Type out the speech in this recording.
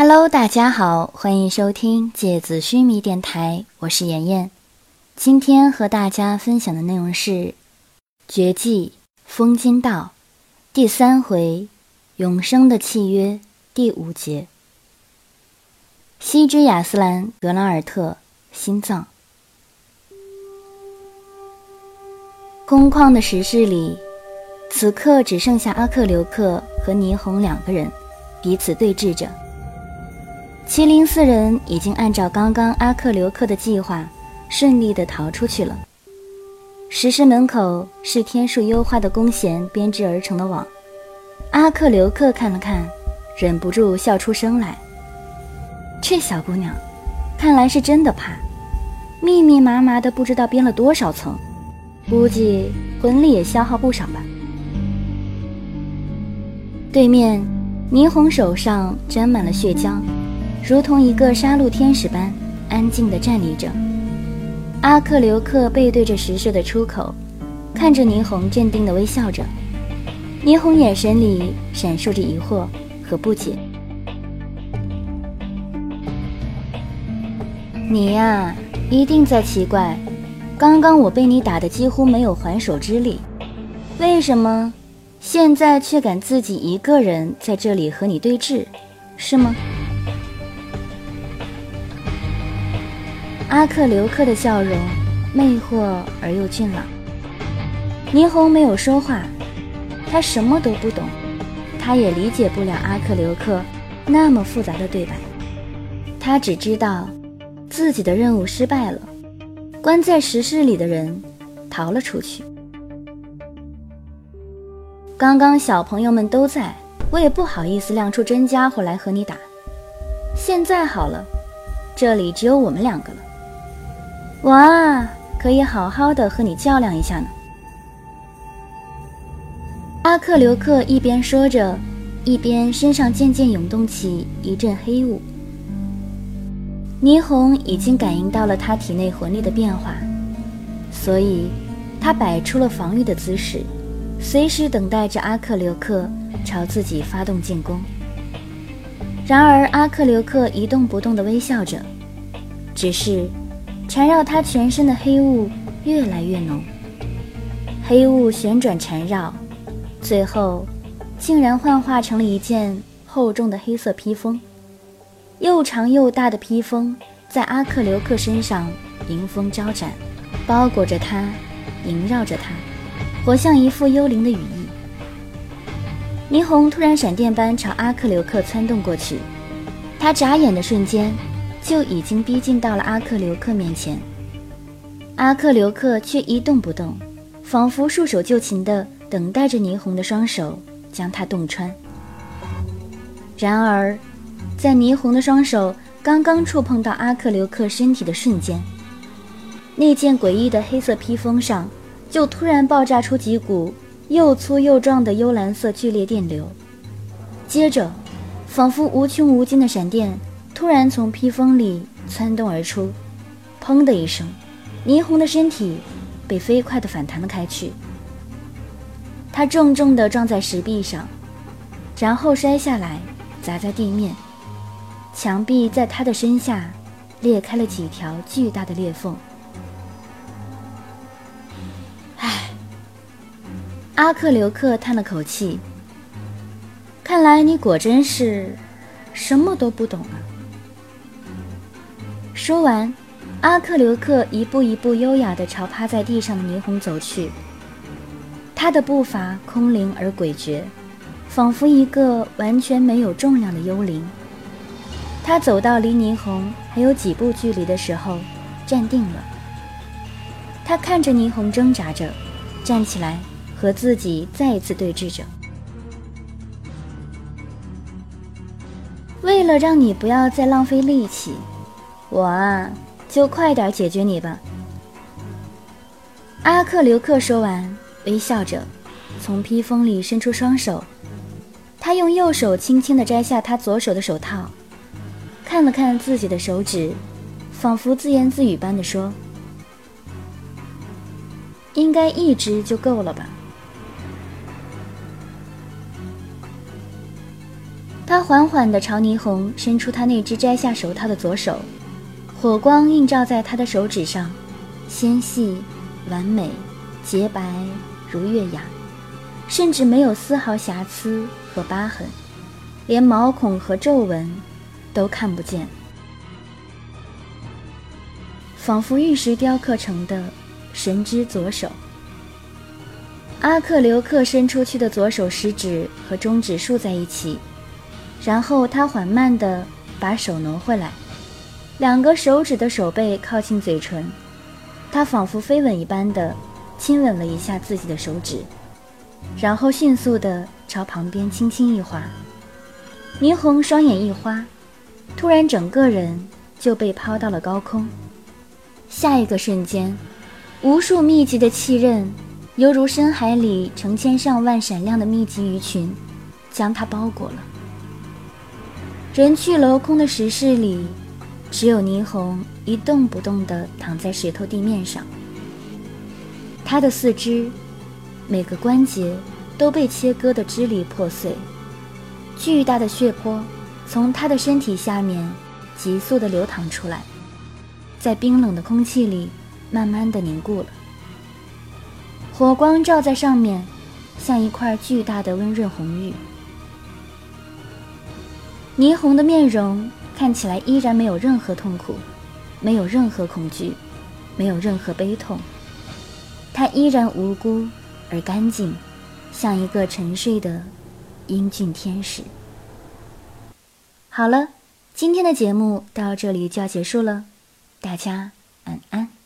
Hello，大家好，欢迎收听芥子须弥电台，我是妍妍。今天和大家分享的内容是《绝技风金道》第三回《永生的契约》第五节。西之亚斯兰格拉尔特心脏。空旷的石室里，此刻只剩下阿克留克和霓虹两个人，彼此对峙着。麒麟四人已经按照刚刚阿克留克的计划，顺利地逃出去了。石室门口是天数优化的弓弦编织而成的网。阿克留克看了看，忍不住笑出声来。这小姑娘，看来是真的怕，密密麻麻的不知道编了多少层，估计魂力也消耗不少吧。对面，霓虹手上沾满了血浆。如同一个杀戮天使般安静地站立着，阿克留克背对着石室的出口，看着霓虹，镇定地微笑着。霓虹眼神里闪烁着疑惑和不解。你呀，一定在奇怪，刚刚我被你打得几乎没有还手之力，为什么现在却敢自己一个人在这里和你对峙，是吗？阿克留克的笑容魅惑而又俊朗。霓虹没有说话，他什么都不懂，他也理解不了阿克留克那么复杂的对白。他只知道自己的任务失败了，关在石室里的人逃了出去。刚刚小朋友们都在，我也不好意思亮出真家伙来和你打。现在好了，这里只有我们两个了。我啊，可以好好的和你较量一下呢。阿克留克一边说着，一边身上渐渐涌动起一阵黑雾。霓虹已经感应到了他体内魂力的变化，所以他摆出了防御的姿势，随时等待着阿克留克朝自己发动进攻。然而阿克留克一动不动地微笑着，只是。缠绕他全身的黑雾越来越浓，黑雾旋转缠绕，最后竟然幻化成了一件厚重的黑色披风。又长又大的披风在阿克留克身上迎风招展，包裹着他，萦绕着他，活像一副幽灵的羽翼。霓虹突然闪电般朝阿克留克窜动过去，他眨眼的瞬间。就已经逼近到了阿克留克面前，阿克留克却一动不动，仿佛束手就擒的等待着霓虹的双手将他洞穿。然而，在霓虹的双手刚刚触碰到阿克留克身体的瞬间，那件诡异的黑色披风上就突然爆炸出几股又粗又壮的幽蓝色剧烈电流，接着，仿佛无穷无尽的闪电。突然从披风里窜动而出，砰的一声，霓虹的身体被飞快地反弹了开去。他重重地撞在石壁上，然后摔下来，砸在地面。墙壁在他的身下裂开了几条巨大的裂缝。唉，阿克留克叹了口气。看来你果真是什么都不懂啊。说完，阿克留克一步一步优雅地朝趴在地上的霓虹走去。他的步伐空灵而诡谲，仿佛一个完全没有重量的幽灵。他走到离霓虹还有几步距离的时候，站定了。他看着霓虹挣扎着，站起来和自己再一次对峙着。为了让你不要再浪费力气。我啊，就快点解决你吧。阿克留克说完，微笑着，从披风里伸出双手。他用右手轻轻地摘下他左手的手套，看了看自己的手指，仿佛自言自语般地说：“应该一只就够了吧。”他缓缓地朝霓虹伸出他那只摘下手套的左手，火光映照在他的手指上，纤细、完美、洁白如月牙，甚至没有丝毫瑕疵和疤痕，连毛孔和皱纹都看不见，仿佛玉石雕刻成的神之左手。阿克留克伸出去的左手食指和中指竖在一起。然后他缓慢地把手挪回来，两个手指的手背靠近嘴唇，他仿佛飞吻一般的亲吻了一下自己的手指，然后迅速的朝旁边轻轻一划。霓虹双眼一花，突然整个人就被抛到了高空。下一个瞬间，无数密集的气刃，犹如深海里成千上万闪亮的密集鱼群，将它包裹了。人去楼空的石室里，只有霓虹一动不动地躺在石头地面上。他的四肢，每个关节都被切割得支离破碎，巨大的血泊从他的身体下面急速地流淌出来，在冰冷的空气里慢慢地凝固了。火光照在上面，像一块巨大的温润红玉。霓虹的面容看起来依然没有任何痛苦，没有任何恐惧，没有任何悲痛。他依然无辜而干净，像一个沉睡的英俊天使。好了，今天的节目到这里就要结束了，大家晚安。